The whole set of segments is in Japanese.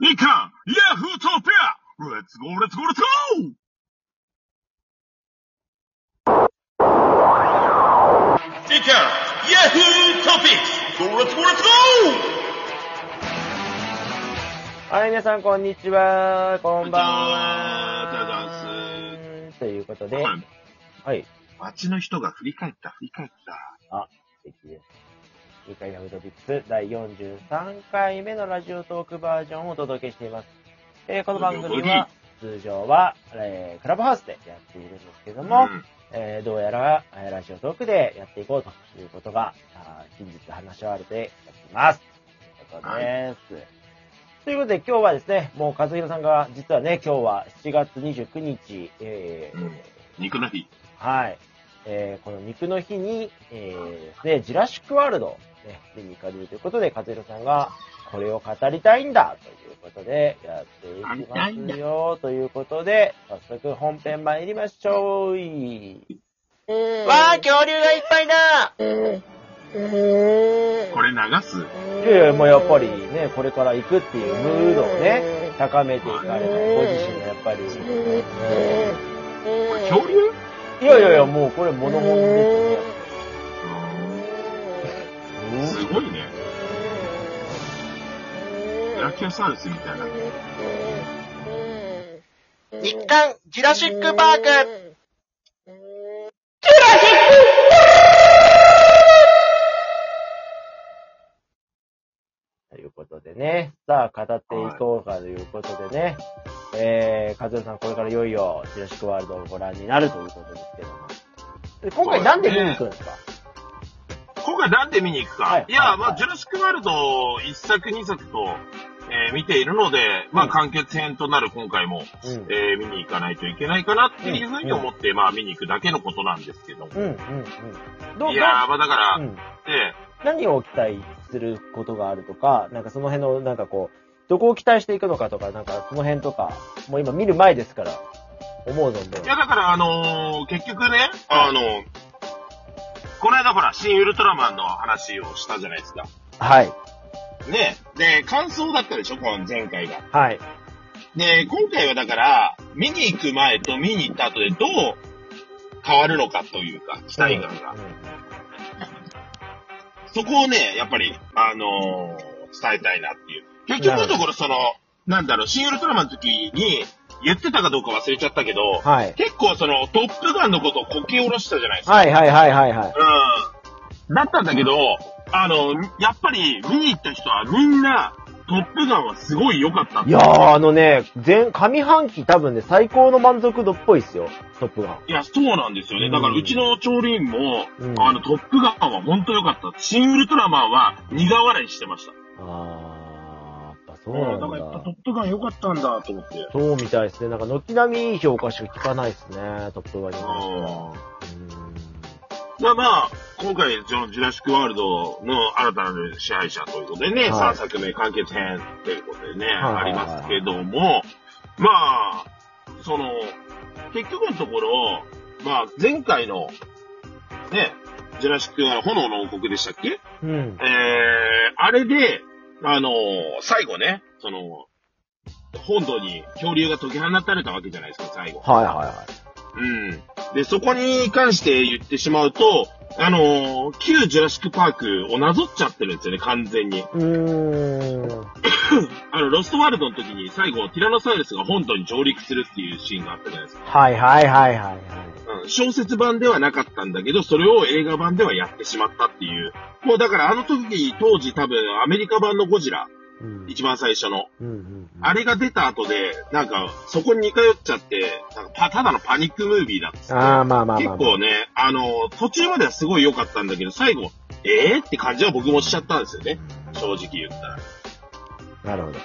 日韓ヤフートピアレッツゴーレッツゴーレッツゴー日韓ヤフートピックスゴーレッツゴーレッツゴはい、皆さん、こんにちは。こんばんは。ちはおはようございということで、ーはい、街の人が振り返った、振り返った。素敵です。2回ヤフートピックス第43回目のラジオトークバージョンをお届けしています。えーこの番組は、通常は、えークラブハウスでやっているんですけども、うんえーどうやら、えーラジオトークでやっていこうということが、あー近日話し合われています。ということです。ということで今日はですね、もう和弘さんが実はね、今日は7月29日、えーうん肉の日。はい。えーこの肉の日に、えーですね、ジュラシックワールドを、ね、見に行かれるということで、和弘さんがこれを語りたいんだということで、やっていきますよということで、早速本編参りましょう。わあ、恐竜がいっぱいだ。これ流す？いやいや、もうやっぱりね、これから行くっていうムードをね、高めていかれたご自身がやっぱり、これ恐竜？いやいやいや、もうこれ物本ですね。すごいね。ブラキオサウルスみたいな。ジュラシックパークということでね、さあ語っていこうかということでね、えー、和代さんこれからいよいよジュラシックワールドをご覧になるということですけども。で今回なんで見に行くんですか？今回なんで見に行くか。はいい、や、はいまあ、ジュラシックワールド1作2作と、えー見ているので、まあ、うん完結編となる今回も、うん。えー見に行かないといけないかなっていうふうに思って、まあ、見に行くだけのことなんですけども。うん、うん、うん。どういやー、まあ、だから、うん。え何を期待することがあるとか、なんかその辺の、なんかこう、どこを期待していくのかとか、なんかその辺とか、もう今見る前ですから、思うのでーい。や、だから、あのー結局ね、あのこの間ほら、新ウルトラマンの話をしたじゃないですか。はい。ね。で、感想だったでしょ、この前回が。はい。で、今回はだから、見に行く前と見に行った後でどう変わるのかというか、期待感が。そこをね、やっぱり、あのー伝えたいなっていう。結局のところ、その、なんだろう、新ウルトラマンの時に言ってたかどうか忘れちゃったけど、はい。結構その、トップガンのことをこけ下ろしたじゃないですか。はいはいはいはいはい。うん。だったんだけど、あの、やっぱり見に行った人はみんな、トップガンはすごい良かったっていやー、あのね、全、上半期多分ね、最高の満足度っぽいっすよ。トップガン。いや、そうなんですよね。だから、うちの調理員も、うんあの、トップガンは本当良かった。新ウルトラマンは苦笑いしてました。あー、そうだなんからやっぱトだ。ップガン良かったんだと思って。そうみたいですね。なんか、軒並みいい評価しか聞かないですね、トップガンに関しては。まあまあ、今回、そのジュラシックワールドの新たなる支配者ということでね、はい3作目完結編ということでね、ありますけども、まあ、その、結局のところ、まあ、前回の、ね、ジュラシックワールド、炎の王国でしたっけ？うん。うん。えー、あれで、あの最後ね、その、本土に恐竜が解き放たれたわけじゃないですか、最後。はいはいはい。うん。で、そこに関して言ってしまうと、あのー旧ジュラシックパークをなぞっちゃってるんですよね、完全に。うーん。あの、ロストワールドの時に最後、ティラノサウルスが本土に上陸するっていうシーンがあったじゃないですか。はいはいはいはいはい。うん、小説版ではなかったんだけど、それを映画版ではやってしまったっていう。もうだからあの時、当時多分アメリカ版のゴジラ、うん。一番最初の。うんうんうん。あれが出た後で、なんか、そこに似通っちゃって、なんかパただのパニックムービーだっつって。あー、まあまあまあ、結まあ。構ね、あの、途中まではすごい良かったんだけど、最後、えー？って感じは僕もしちゃったんですよね。正直言ったら。なるほど。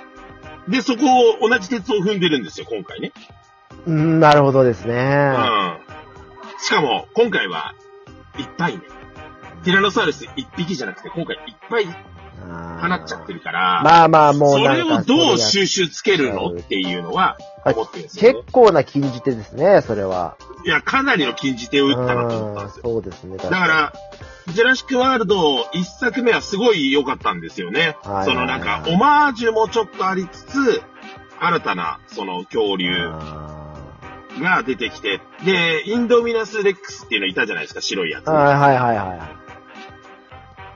で、そこを同じ鉄を踏んでるんですよ、今回ね。うん、なるほどですね。うん。しかも、今回は、いっぱいね。ティラノサウルス一匹じゃなくて、今回いっぱい放っちゃってるから、まあまあ、もうそれをどう収集つけるのっていうのは、あ思ってるんですよ、ね結。構な禁じ手ですね、それは。いや、かなりの禁じ手を打ったなと思ったんですよ。そうですね。だから、ジュラシックワールド一作目はすごい良かったんですよね。はいそのなんか、オマージュもちょっとありつつ、新たな、その恐竜あが出てきて、で、インドミナスレックスっていうのいたじゃないですか、白いやつ。ーはいはいはいはい。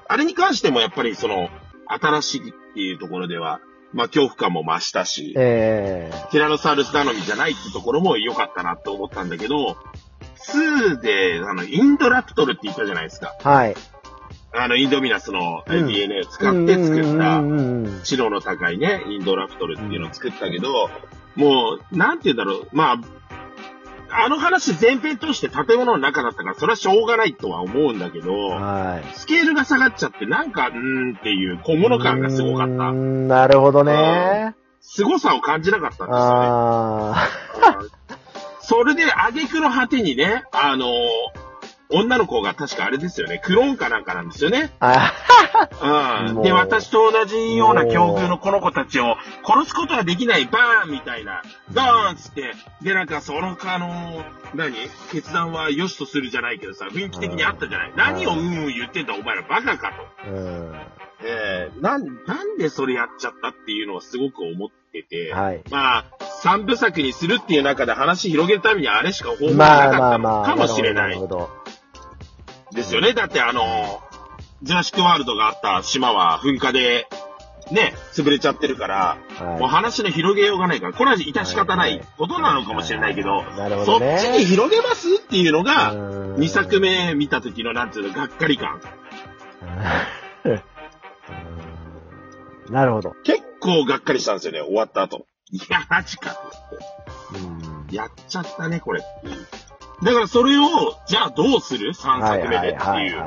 あれに関してもやっぱりその、新しいっていうところでは、まあ恐怖感も増したし、えティラノサウルス頼みじゃないってところも良かったなって思ったんだけど、2で、あの、インドラプトルって言ったじゃないですか。ー、はい。あの、インドミナスの DNA を使って作った知能の高いね、インドラプトルっていうのを作ったけど、もう、なんて言うんだろう、まあ、あの話全編通して建物の中だったから、それはしょうがないとは思うんだけど、はい。スケールが下がっちゃって、なんか、うーんっていう小物感がすごかった。なるほどね。凄さを感じなかったんですよね。あ それで、挙句の果てにね、あの女の子が確かあれですよね、クローンかなんかなんですよね。あ。うん。で、私と同じような境遇のこの子たちを殺すことはできない、バーンみたいな、ドーンっつって、で、なんかその、あの、何？決断は良しとするじゃないけどさ、雰囲気的にあったじゃない。何をうんうん言ってんだ、お前らバカかと。うん。えー、なん、なんでそれやっちゃったっていうのはすごく思ってて、はい。まあ、三部作にするっていう中で話広げるためにあれしか方法がなまあまかったのあまあ。かもしれないなるほど。ですよね。だってあの、ジュラシックワールドがあった島は噴火で、ね、潰れちゃってるから、もうは話の広げようがないから、これは致し方ないことなのかもしれないけど、そっ。ちに広げますってい。うのが、うん2作。目見た時のなんてい。うの、がっかり感。うんなるほど。結構がっかりしたんですよね、終わった後。い。や、マジか。やっちゃったね、これ。だからそれを、じゃあどうする ?3 作目でっていう。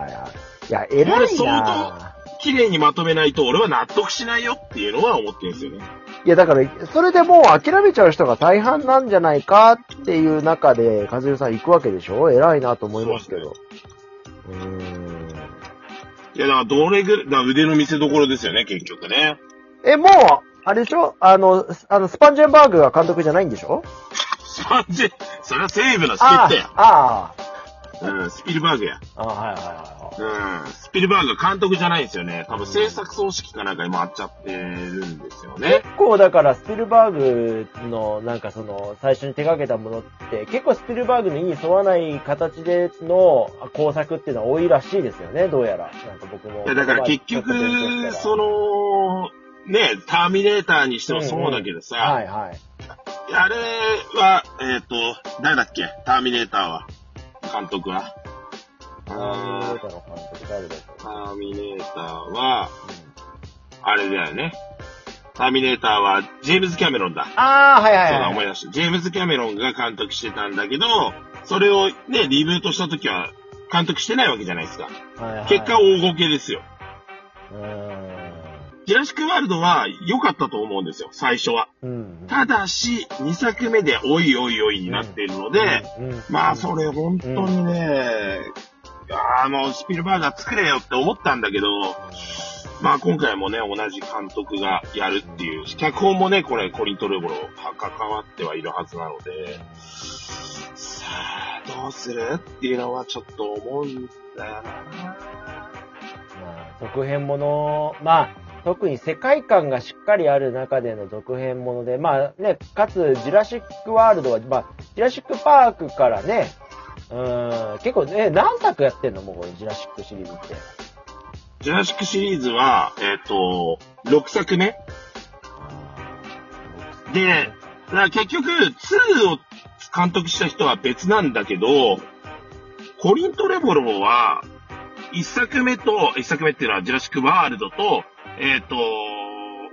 い。いや、偉いな綺麗にまとめないと俺は納得しないよっていうのは思ってるんですよね。いや、だから、それでもう諦めちゃう人が大半なんじゃないかっていう中で、和代さん行くわけでしょ？偉いなと思いますけど。うーん。いや、だからどれぐらい、腕の見せ所ですよね、結局ね。え、もう、あれでしょ？あの、あの、スパンジェンバーグが監督じゃないんでしょ？スパンジェ、それは西部の助あっ人や。あ、うん、スピルバーグや。ああ、はいはいはいうん、スピルバーグが監督じゃないんですよね。多分制作総指揮かなんかに回っちゃってるんですよはい。ね結。構だから、スピルバーグの、なんかその、最初に手掛けたものって、結構スピルバーグの意に沿わない形での工作っていうのは多いらしいですよね、どうやら。なんか僕も。いやだから結局、その、ね、ターミネーターにしてもそうだけどさ、はいはい。あれは、えっ、と、誰だっけ？ターミネーターは。監督は。ターミネーターの監督誰だっターミネーターは、け、あれだよね。ターミネーターは、ジェームズ・キャメロンだ。ああ、はいはいそうだ、はい。思い出した。ジェームズ・キャメロンが監督してたんだけど、それをね、リブートした時は、監督してないわけじゃないですか。はいはい結果、大ごけですよ。うージュラシック・ワールドは良かったと思うんですよ、最初は。ただし、2作目でおいおいおいになっているので、まあ、それ本当にね、あの、スピルバーガー作れよって思ったんだけど、まあ今回もね、同じ監督がやるっていう、脚本もね、これ、コリント・レボロは関わってはいるはずなので、さあ、どうするっていうのはちょっと思うんだよな。まあ、続編もの、まあ、特に世界観がしっかりある中での続編もので、まあね、かつ、ジュラシックワールドは、まあ、ジュラシックパークからね、うーん、結構ね、何作やってんのもうこのジュラシックシリーズって。ジュラシックシリーズは、えっ、と、6作目で、結局、2を監督した人は別なんだけど、コリント・レボロは、1作目と、1作目っていうのはジュラシック・ワールドと、えっ、と、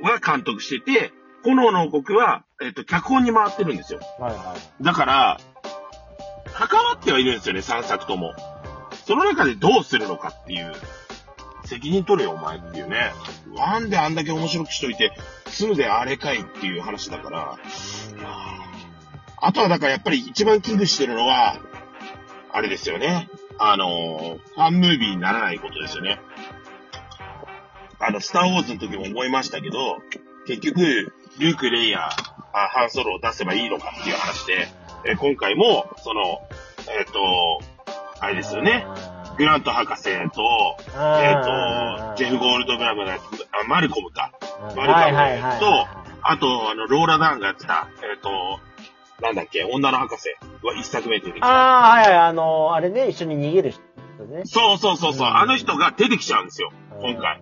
は監督してて、炎の王国は、えっ、と、脚本に回ってるんですよ。はいはい。だから、関わってはいるんですよね、3作とも。その中でどうするのかっていう、責任取れよ、お前っていうね。なんであんだけ面白くしといて、2であれかいっていう話だから。あとはだからやっぱり一番危惧してるのは、あれですよね。あのーファンムービーにならないことですよね。あの、スターウォーズの時も思いましたけど、結局、ルーク・レイヤー、あハンソロを出せばいいのかっていう話で、えー今回も、その、えっ、と、あれですよね。グラント博士と、えっ、と、ジェフ・ゴールドブラムがあ、マルコムか。マルコムはいはいはいと、あと、あの、ローラ・ダンがやってた、えっ、と、なんだっけ、女の博士は一作目に出てきた。ああ、はいはい、あの、あれね、一緒に逃げる人ね。そうそうそうそう、うんあの人が出てきちゃうんですよ、今回。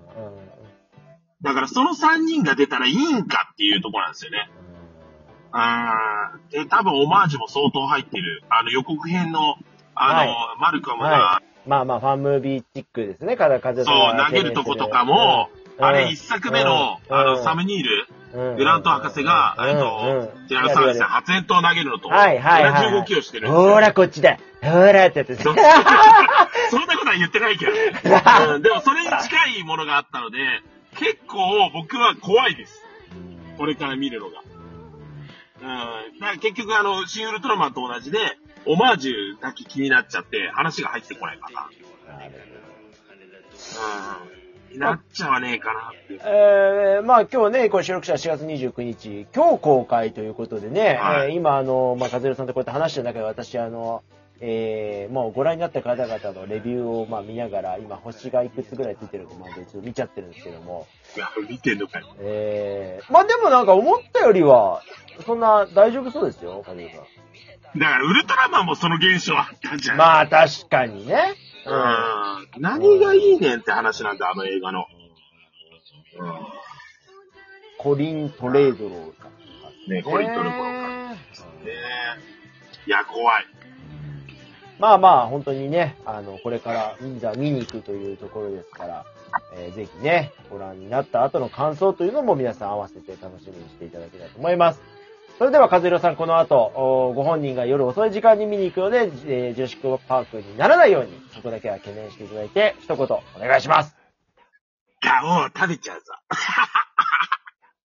うん。うんだからその3人が出たらいいんかっていうところなんですよね。あーで、多分オマージュも相当入ってる。あの予告編の、あの、はマルコムが、はまあまあ、ファンムービーチックですね、風風そう、投げるとことかも、あれ一作目の、あの、サムニニール、グラント博士が、えっと、ティラノサウルスで発煙筒を投げるのと、はいはいはい同じ動きをしてる。ほら、こっちだ。ほらってやつですそ そんなことは言ってないけど。ね。うん、でもそれに近いものがあったので、結構僕は怖いです。これから見るのが。うん。だから結局あの、シン・ウルトラマンと同じで、オマージュだけ気になっちゃって、話が入ってこないかな。うん。なっちゃわねえかな。えー、まあ今日ね、これ収録者4月29日、今日公開ということでね、はいえー今あの、まあ、和弘さんとこうやって話してる中で私あの、えー、もうご覧になった方々のレビューをまあ見ながら、今星がいくつぐらいついてるかまでちょっと見ちゃってるんですけども、いや、見てんのかよ。えー、まあでもなんか思ったよりは、そんな大丈夫そうですよ、和弘さん。だから、ウルトラマンもその現象あったじゃん。まあ確かにね。うん。何がいいねんって話なんだ、あの映画の。うん。コリン・トレードローさん。ねコリントレードローねねいや、怖い。まあまあ、本当にね、あの、これから、いざ見に行くというところですから、えーぜひね、ご覧になった後の感想というのも皆さん合わせて楽しみにしていただけたらと思います。それでは、和弘さん、この後、ご本人が夜遅い時間に見に行くので、えージュシックパークにならないように、そこだけは懸念していただいて、一言お願いします。いや、もう食べちゃうぞ。